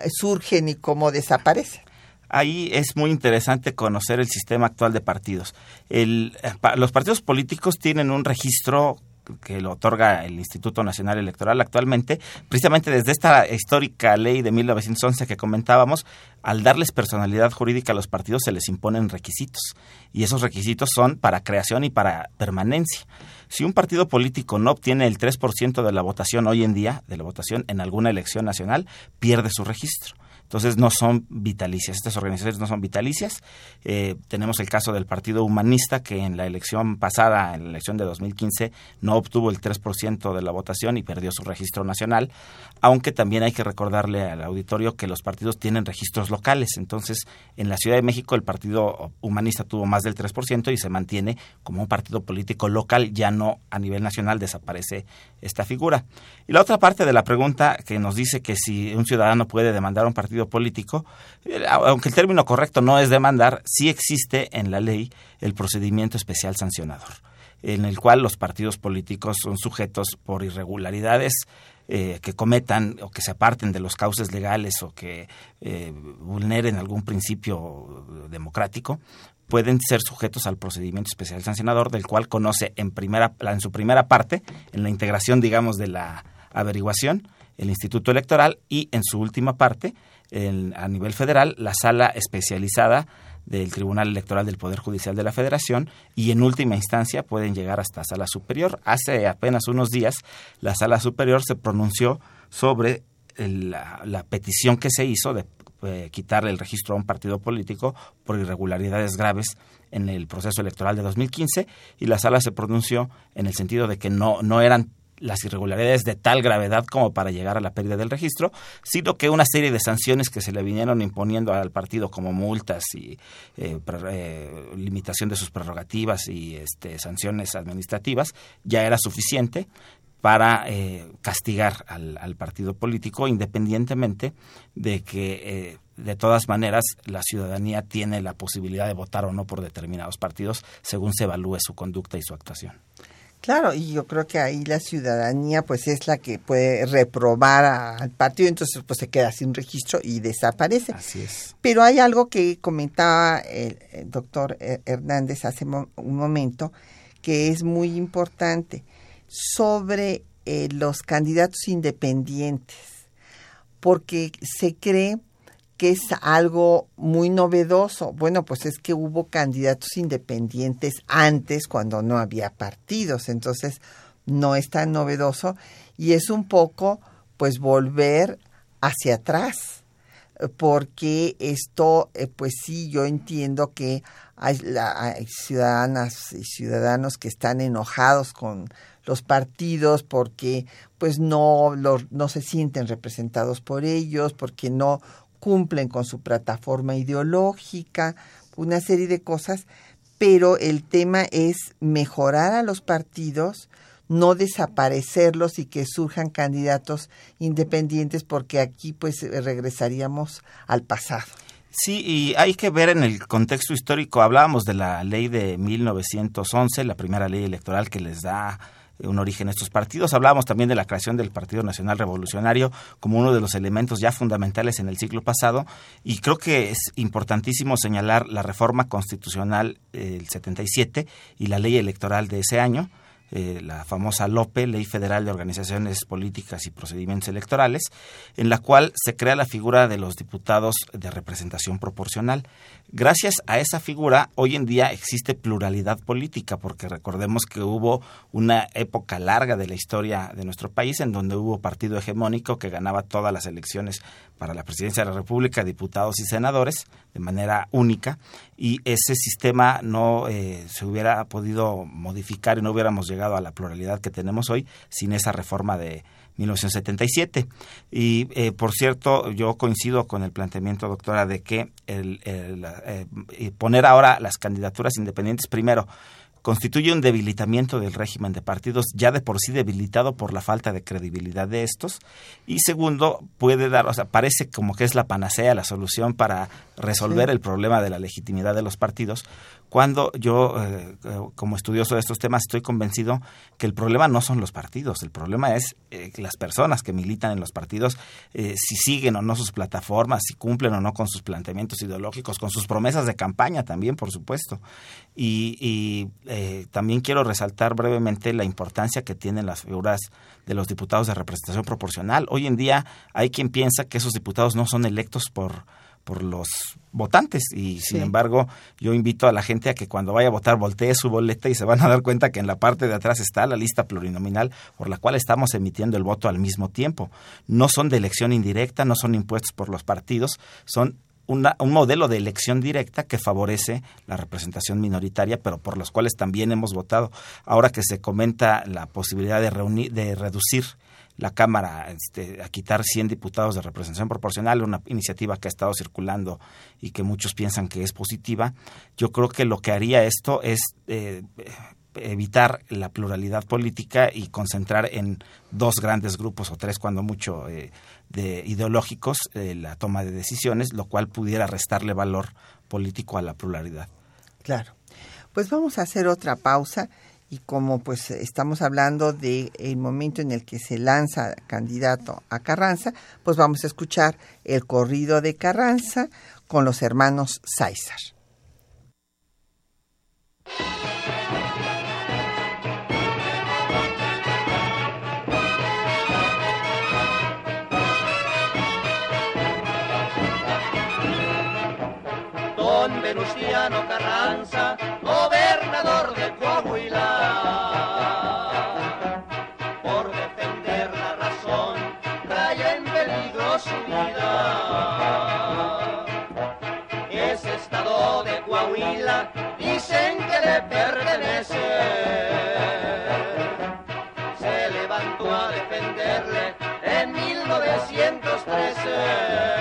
surgen y cómo desaparecen.
Ahí es muy interesante conocer el sistema actual de partidos. El, los partidos políticos tienen un registro que lo otorga el Instituto Nacional Electoral actualmente, precisamente desde esta histórica ley de 1911 que comentábamos, al darles personalidad jurídica a los partidos se les imponen requisitos y esos requisitos son para creación y para permanencia. Si un partido político no obtiene el 3% de la votación hoy en día, de la votación en alguna elección nacional, pierde su registro. Entonces no son vitalicias, estas organizaciones no son vitalicias. Eh, tenemos el caso del Partido Humanista que en la elección pasada, en la elección de 2015, no obtuvo el 3% de la votación y perdió su registro nacional, aunque también hay que recordarle al auditorio que los partidos tienen registros locales. Entonces, en la Ciudad de México el Partido Humanista tuvo más del 3% y se mantiene como un partido político local, ya no a nivel nacional desaparece esta figura. Y la otra parte de la pregunta que nos dice que si un ciudadano puede demandar a un partido político, eh, aunque el término correcto no es demandar, sí existe en la ley el procedimiento especial sancionador, en el cual los partidos políticos son sujetos por irregularidades eh, que cometan o que se aparten de los cauces legales o que eh, vulneren algún principio democrático, pueden ser sujetos al procedimiento especial sancionador, del cual conoce en, primera, en su primera parte, en la integración, digamos, de la averiguación, el Instituto Electoral y en su última parte, a nivel federal, la sala especializada del Tribunal Electoral del Poder Judicial de la Federación y en última instancia pueden llegar hasta sala superior. Hace apenas unos días la sala superior se pronunció sobre la, petición que se hizo de eh, quitarle el registro a un partido político por irregularidades graves en el proceso electoral de 2015 y la sala se pronunció en el sentido de que no, no eran las irregularidades de tal gravedad como para llegar a la pérdida del registro, sino que una serie de sanciones que se le vinieron imponiendo al partido como multas y eh, eh, limitación de sus prerrogativas y este, sanciones administrativas ya era suficiente para eh, castigar al, partido político independientemente de que de todas maneras la ciudadanía tiene la posibilidad de votar o no por determinados partidos según se evalúe su conducta y su actuación.
Claro, y yo creo que ahí la ciudadanía pues es la que puede reprobar al partido, entonces pues se queda sin registro y desaparece.
Así es.
Pero hay algo que comentaba el, doctor Hernández hace un momento que es muy importante sobre eh, los candidatos independientes, porque se cree que es algo muy novedoso. Bueno, pues es que hubo candidatos independientes antes cuando no había partidos, entonces no es tan novedoso y es un poco pues volver hacia atrás. porque esto, eh, pues sí, yo entiendo que hay, ciudadanas y ciudadanos que están enojados con los partidos porque pues no, no se sienten representados por ellos, porque no cumplen con su plataforma ideológica, una serie de cosas, pero el tema es mejorar a los partidos, no desaparecerlos y que surjan candidatos independientes porque aquí pues regresaríamos al pasado.
Sí, y hay que ver en el contexto histórico, hablábamos de la ley de 1911, la primera ley electoral que les da un origen a estos partidos. Hablábamos también de la creación del Partido Nacional Revolucionario como uno de los elementos ya fundamentales en el siglo pasado y creo que es importantísimo señalar la reforma constitucional del 77 y la ley electoral de ese año eh, la famosa LOPE, Ley Federal de Organizaciones Políticas y Procedimientos Electorales, en la cual se crea la figura de los diputados de representación proporcional. Gracias a esa figura, hoy en día existe pluralidad política, porque recordemos que hubo una época larga de la historia de nuestro país en donde hubo partido hegemónico que ganaba todas las elecciones para la presidencia de la República, diputados y senadores, de manera única, y ese sistema no eh, se hubiera podido modificar y no hubiéramos llegado a la pluralidad que tenemos hoy sin esa reforma de 1977. Y eh, por cierto, yo coincido con el planteamiento, doctora, de que el, eh, poner ahora las candidaturas independientes primero constituye un debilitamiento del régimen de partidos ya de por sí debilitado por la falta de credibilidad de estos y segundo puede dar o sea parece como que es la panacea la solución para resolver el problema de la legitimidad de los partidos cuando yo, eh, eh, como estudioso de estos temas, estoy convencido que el problema no son los partidos, el problema es eh, las personas que militan en los partidos, si siguen o no sus plataformas, si cumplen o no con sus planteamientos ideológicos, con sus promesas de campaña también, por supuesto. Y, y también quiero resaltar brevemente la importancia que tienen las figuras de los diputados de representación proporcional. Hoy en día hay quien piensa que esos diputados no son electos por por los votantes y sin embargo yo invito a la gente a que cuando vaya a votar voltee su boleta y se van a dar cuenta que en la parte de atrás está la lista plurinominal por la cual estamos emitiendo el voto al mismo tiempo. No son de elección indirecta, no son impuestos por los partidos, son una, un modelo de elección directa que favorece la representación minoritaria, pero por los cuales también hemos votado. Ahora que se comenta la posibilidad de, reunir, de reducir la Cámara este, a quitar 100 diputados de representación proporcional, una iniciativa que ha estado circulando y que muchos piensan que es positiva. Yo creo que lo que haría esto es eh, evitar la pluralidad política y concentrar en dos grandes grupos o tres cuando mucho eh, de ideológicos eh, la toma de decisiones, lo cual pudiera restarle valor político a la pluralidad.
Claro. Pues vamos a hacer otra pausa y como pues estamos hablando del el momento en el que se lanza candidato a Carranza, pues vamos a escuchar el corrido de Carranza con los hermanos Sáizar.
Venustiano Carranza, gobernador de Coahuila Ese estado de Coahuila dicen que le pertenece. Se levantó a defenderle en 1913.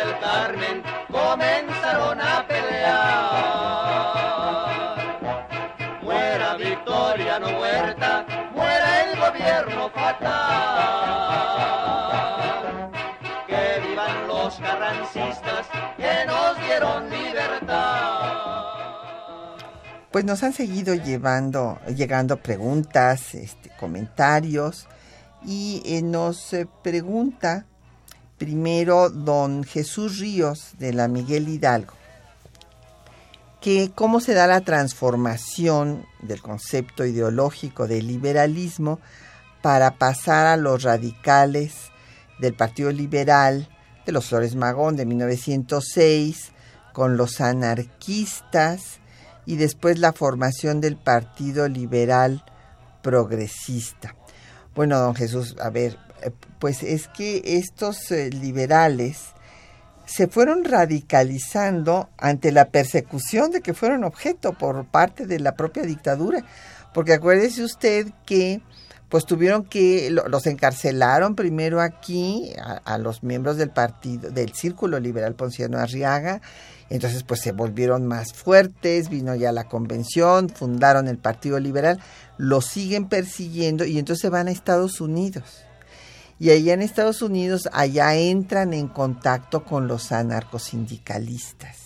del Carmen comenzaron a pelear. Muera Victoria no Huerta, muera el gobierno fatal. Que vivan los carrancistas que nos dieron libertad.
pues nos han seguido llevando, llegando preguntas, este, comentarios y eh, nos eh, pregunta primero don Jesús Ríos de la Miguel Hidalgo que cómo se da la transformación del concepto ideológico del liberalismo para pasar a los radicales del Partido Liberal de los Flores Magón de 1906 con los anarquistas y después la formación del Partido Liberal Progresista. Bueno, don Jesús, a ver, pues es que estos eh, liberales se fueron radicalizando ante la persecución de que fueron objeto por parte de la propia dictadura. Porque acuérdese usted que pues tuvieron que, los encarcelaron primero aquí a, los miembros del partido, del Círculo Liberal Ponciano Arriaga, entonces pues se volvieron más fuertes, vino ya la convención, fundaron el Partido Liberal, lo siguen persiguiendo y entonces van a Estados Unidos. Y allá en Estados Unidos, allá entran en contacto con los anarcosindicalistas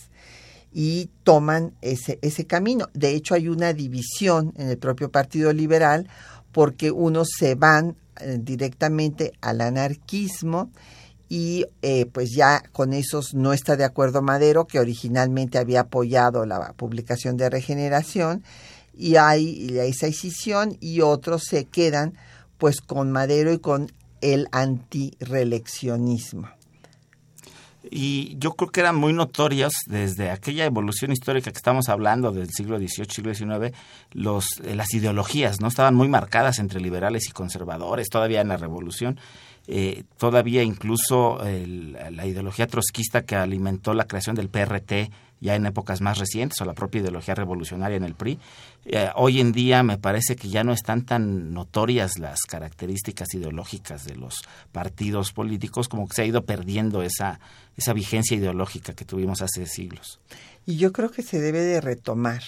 y toman ese, ese camino. De hecho, hay una división en el propio Partido Liberal porque unos se van eh, directamente al anarquismo y eh, pues ya con esos no está de acuerdo Madero, que originalmente había apoyado la publicación de Regeneración, y hay esa escisión y otros se quedan pues con Madero y con el antireleccionismo.
Y yo creo que eran muy notorios desde aquella evolución histórica que estamos hablando del siglo XVIII, siglo XIX, los, eh, las ideologías no estaban muy marcadas entre liberales y conservadores todavía en la revolución. Eh, todavía incluso la ideología trotskista que alimentó la creación del PRT ya en épocas más recientes o la propia ideología revolucionaria en el PRI. Eh, hoy en día me parece que ya no están tan notorias las características ideológicas de los partidos políticos, como que se ha ido perdiendo esa, esa vigencia ideológica que tuvimos hace siglos.
Y yo creo que se debe de retomar,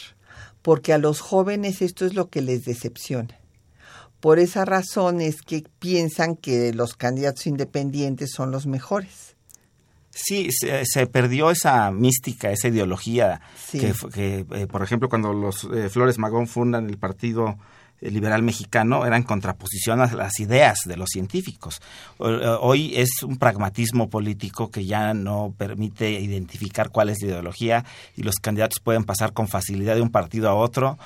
porque a los jóvenes esto es lo que les decepciona. Por esa razón es que piensan que los candidatos independientes son los mejores
Sí, se, perdió esa mística, esa ideología que, que eh, por ejemplo, cuando los eh, Flores Magón fundan el Partido eh, Liberal Mexicano, era en contraposición a las ideas de los científicos. Hoy es un pragmatismo político que ya no permite identificar cuál es la ideología y los candidatos pueden pasar con facilidad de un partido a otro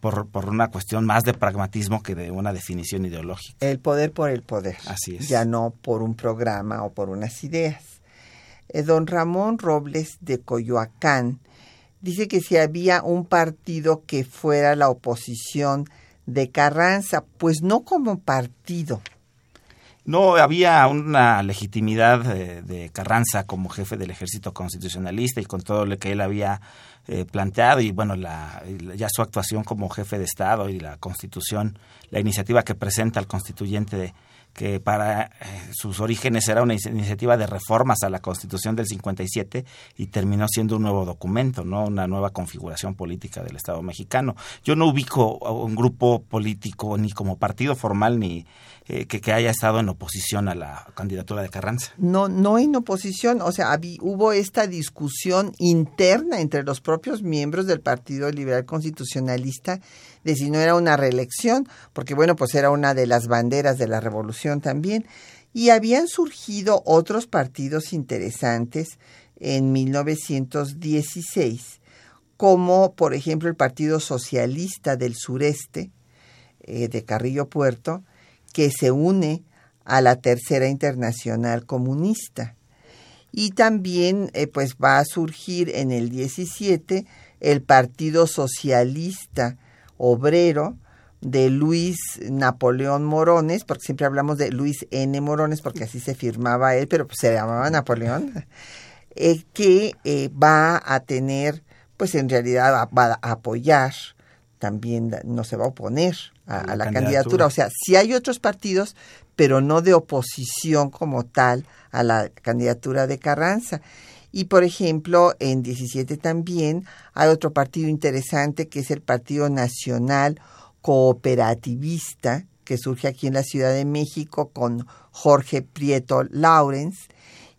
por, por una cuestión más de pragmatismo que de una definición ideológica.
El poder por el poder.
Así es.
Ya no por un programa o por unas ideas. Eh, don Ramón Robles de Coyoacán dice que si había un partido que fuera la oposición de Carranza, pues no como partido.
No había una legitimidad de, Carranza como jefe del ejército constitucionalista y con todo lo que él había eh, planteado y bueno, la, ya su actuación como jefe de Estado y la constitución, la iniciativa que presenta el constituyente de, que para eh, sus orígenes era una iniciativa de reformas a la Constitución del 57 y terminó siendo un nuevo documento, no una nueva configuración política del Estado mexicano. Yo no ubico un grupo político ni como partido formal ni eh, que, haya estado en oposición a la candidatura de Carranza.
No, no en oposición, o sea, hubo esta discusión interna entre los propios miembros del Partido Liberal Constitucionalista si no era una reelección, porque bueno, pues era una de las banderas de la revolución también, y habían surgido otros partidos interesantes en 1916, como por ejemplo el Partido Socialista del Sureste, eh, de Carrillo Puerto, que se une a la Tercera Internacional Comunista. Y también eh, pues va a surgir en el 17 el Partido Socialista Obrero de Luis Napoleón Morones, porque siempre hablamos de Luis N. Morones, porque así se firmaba él, pero pues se llamaba Napoleón, eh, que eh, va a tener, pues en realidad va a apoyar también no se va a oponer a, la, candidatura. O sea, sí hay otros partidos, pero no de oposición como tal a la candidatura de Carranza. Y por ejemplo, en 17 también hay otro partido interesante que es el Partido Nacional Cooperativista, que surge aquí en la Ciudad de México con Jorge Prieto Lawrence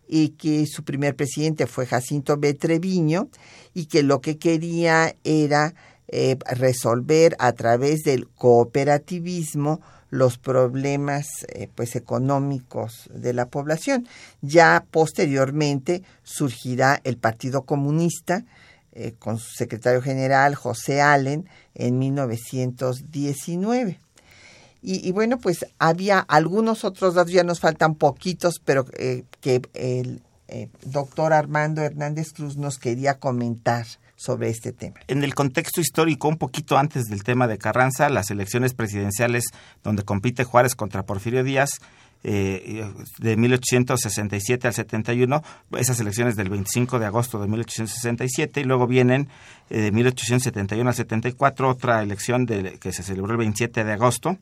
y que su primer presidente fue Jacinto B. Treviño y que lo que quería era eh, resolver a través del cooperativismo los problemas eh, pues económicos de la población. Ya posteriormente surgirá el Partido Comunista eh, con su secretario general José Allen en 1919. Y, bueno, pues había algunos otros datos, ya nos faltan poquitos, pero eh, que el doctor Armando Hernández Cruz nos quería comentar sobre este tema.
En el contexto histórico, un poquito antes del tema de Carranza, las elecciones presidenciales donde compite Juárez contra Porfirio Díaz, eh, de 1867 al 71, esas elecciones del 25 de agosto de 1867, y luego vienen eh, de 1871 al 74, otra elección que se celebró el 27 de agosto,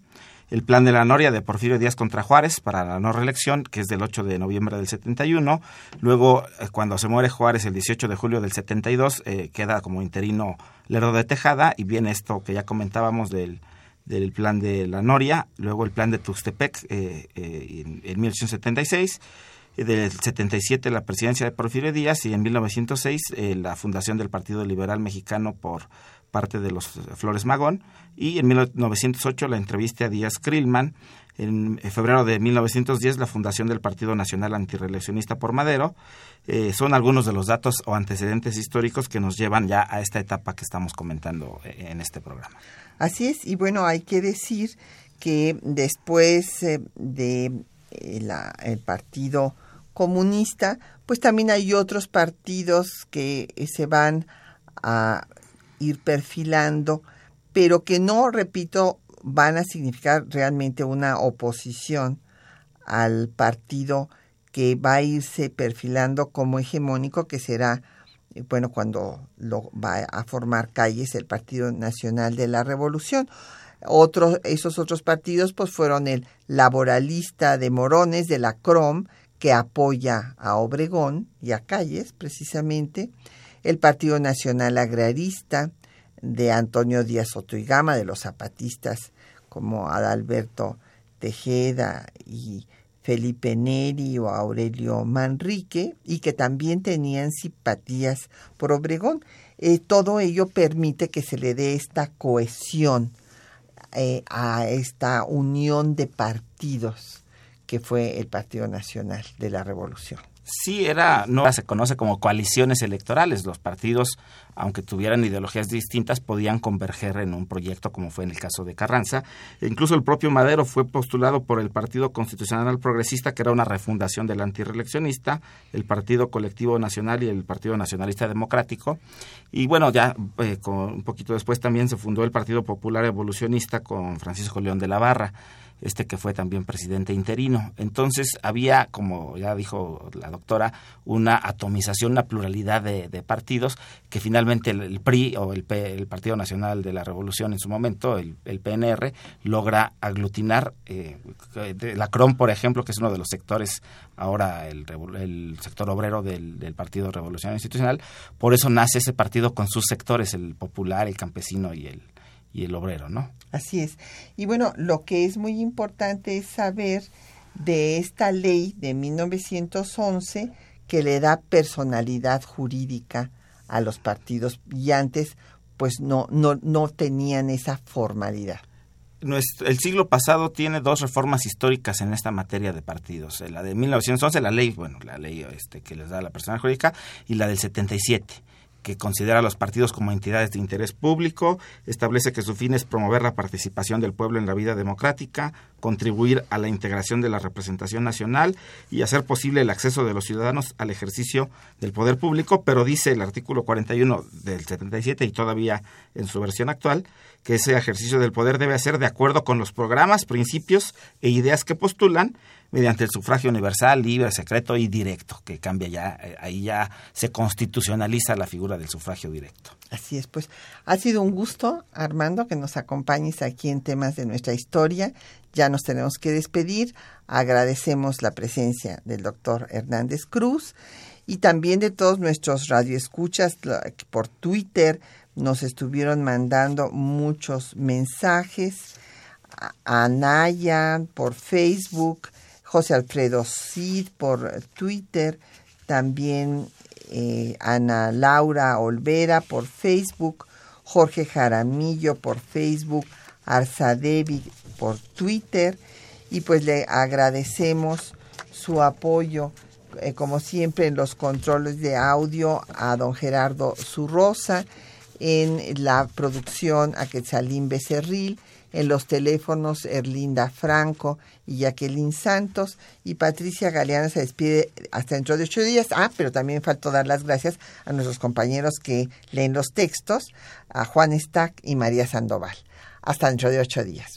el plan de la Noria de Porfirio Díaz contra Juárez para la no reelección, que es del 8 de noviembre del 71. Luego, eh, cuando se muere Juárez el 18 de julio del 72, eh, queda como interino Lerdo de Tejada y viene esto que ya comentábamos del, del plan de la Noria, luego el plan de Tuxtepec eh, en, en 1876 del 77 la presidencia de Porfirio Díaz y en 1906 la fundación del Partido Liberal Mexicano por parte de los Flores Magón, y en 1908 la entrevista a Díaz Krillman, en febrero de 1910 la fundación del Partido Nacional Antireeleccionista por Madero. Eh, son algunos de los datos o antecedentes históricos que nos llevan ya a esta etapa que estamos comentando eh, en este programa.
Así es, y bueno, hay que decir que después eh, de el Partido Comunista, pues también hay otros partidos que se van a ir perfilando, pero que no, repito, van a significar realmente una oposición al partido que va a irse perfilando como hegemónico, que será, eh, bueno, cuando lo va a formar calles el Partido Nacional de la Revolución. Otros, esos otros partidos pues fueron el laboralista de Morones, de la CROM, que apoya a Obregón y a Calles, precisamente, el Partido Nacional Agrarista de Antonio Díaz Otoigama, de los zapatistas como Adalberto Tejeda y Felipe Neri o Aurelio Manrique, y que también tenían simpatías por Obregón. Eh, todo ello permite que se le dé esta cohesión eh, a esta unión de partidos que fue el Partido Nacional de la Revolución
sí era, no se conoce como coaliciones electorales. Los partidos, aunque tuvieran ideologías distintas, podían converger en un proyecto, como fue en el caso de Carranza. E incluso el propio Madero fue postulado por el Partido Constitucional Progresista, que era una refundación del antireeleccionista, el Partido Colectivo Nacional y el Partido Nacionalista Democrático. Y bueno, ya eh, un poquito después también se fundó el Partido Popular Evolucionista con Francisco León de la Barra este que fue también presidente interino. Entonces había, como ya dijo la doctora, una atomización, una pluralidad de, partidos que finalmente el, PRI o el, el, Partido Nacional de la Revolución en su momento, el, PNR, logra aglutinar. Eh, la CROM, por ejemplo, que es uno de los sectores ahora, el, el sector obrero del, del Partido Revolucionario Institucional, por eso nace ese partido con sus sectores, el popular, el campesino y el, y el obrero, ¿no?
Así es. Y bueno, lo que es muy importante es saber de esta ley de 1911 que le da personalidad jurídica a los partidos y antes pues no, no, no tenían esa formalidad.
el siglo pasado tiene dos reformas históricas en esta materia de partidos. La de 1911, la ley, bueno, la ley este, que les da la personalidad jurídica, y la del 77 que considera a los partidos como entidades de interés público, establece que su fin es promover la participación del pueblo en la vida democrática, contribuir a la integración de la representación nacional y hacer posible el acceso de los ciudadanos al ejercicio del poder público, pero dice el artículo 41 del 77 y todavía en su versión actual, que ese ejercicio del poder debe ser de acuerdo con los programas, principios e ideas que postulan mediante el sufragio universal, libre, secreto y directo, que cambia ya, eh, ahí ya se constitucionaliza la figura del sufragio directo.
Así es, pues ha sido un gusto, Armando, que nos acompañes aquí en temas de nuestra historia. Ya nos tenemos que despedir. Agradecemos la presencia del doctor Hernández Cruz y también de todos nuestros radioescuchas por Twitter. Nos estuvieron mandando muchos mensajes a Naya por Facebook, José Alfredo Cid por Twitter, también eh, Ana Laura Olvera por Facebook, Jorge Jaramillo por Facebook, Arzadevi por Twitter y pues le agradecemos su apoyo eh, como siempre en los controles de audio a don Gerardo Zurrosa, en la producción a Quetzalín Becerril, en los teléfonos Erlinda Franco y Jacqueline Santos y Patricia Galeana se despide hasta dentro de ocho días. Ah, pero también faltó dar las gracias a nuestros compañeros que leen los textos, a Juan Stack y María Sandoval. Hasta dentro de ocho días.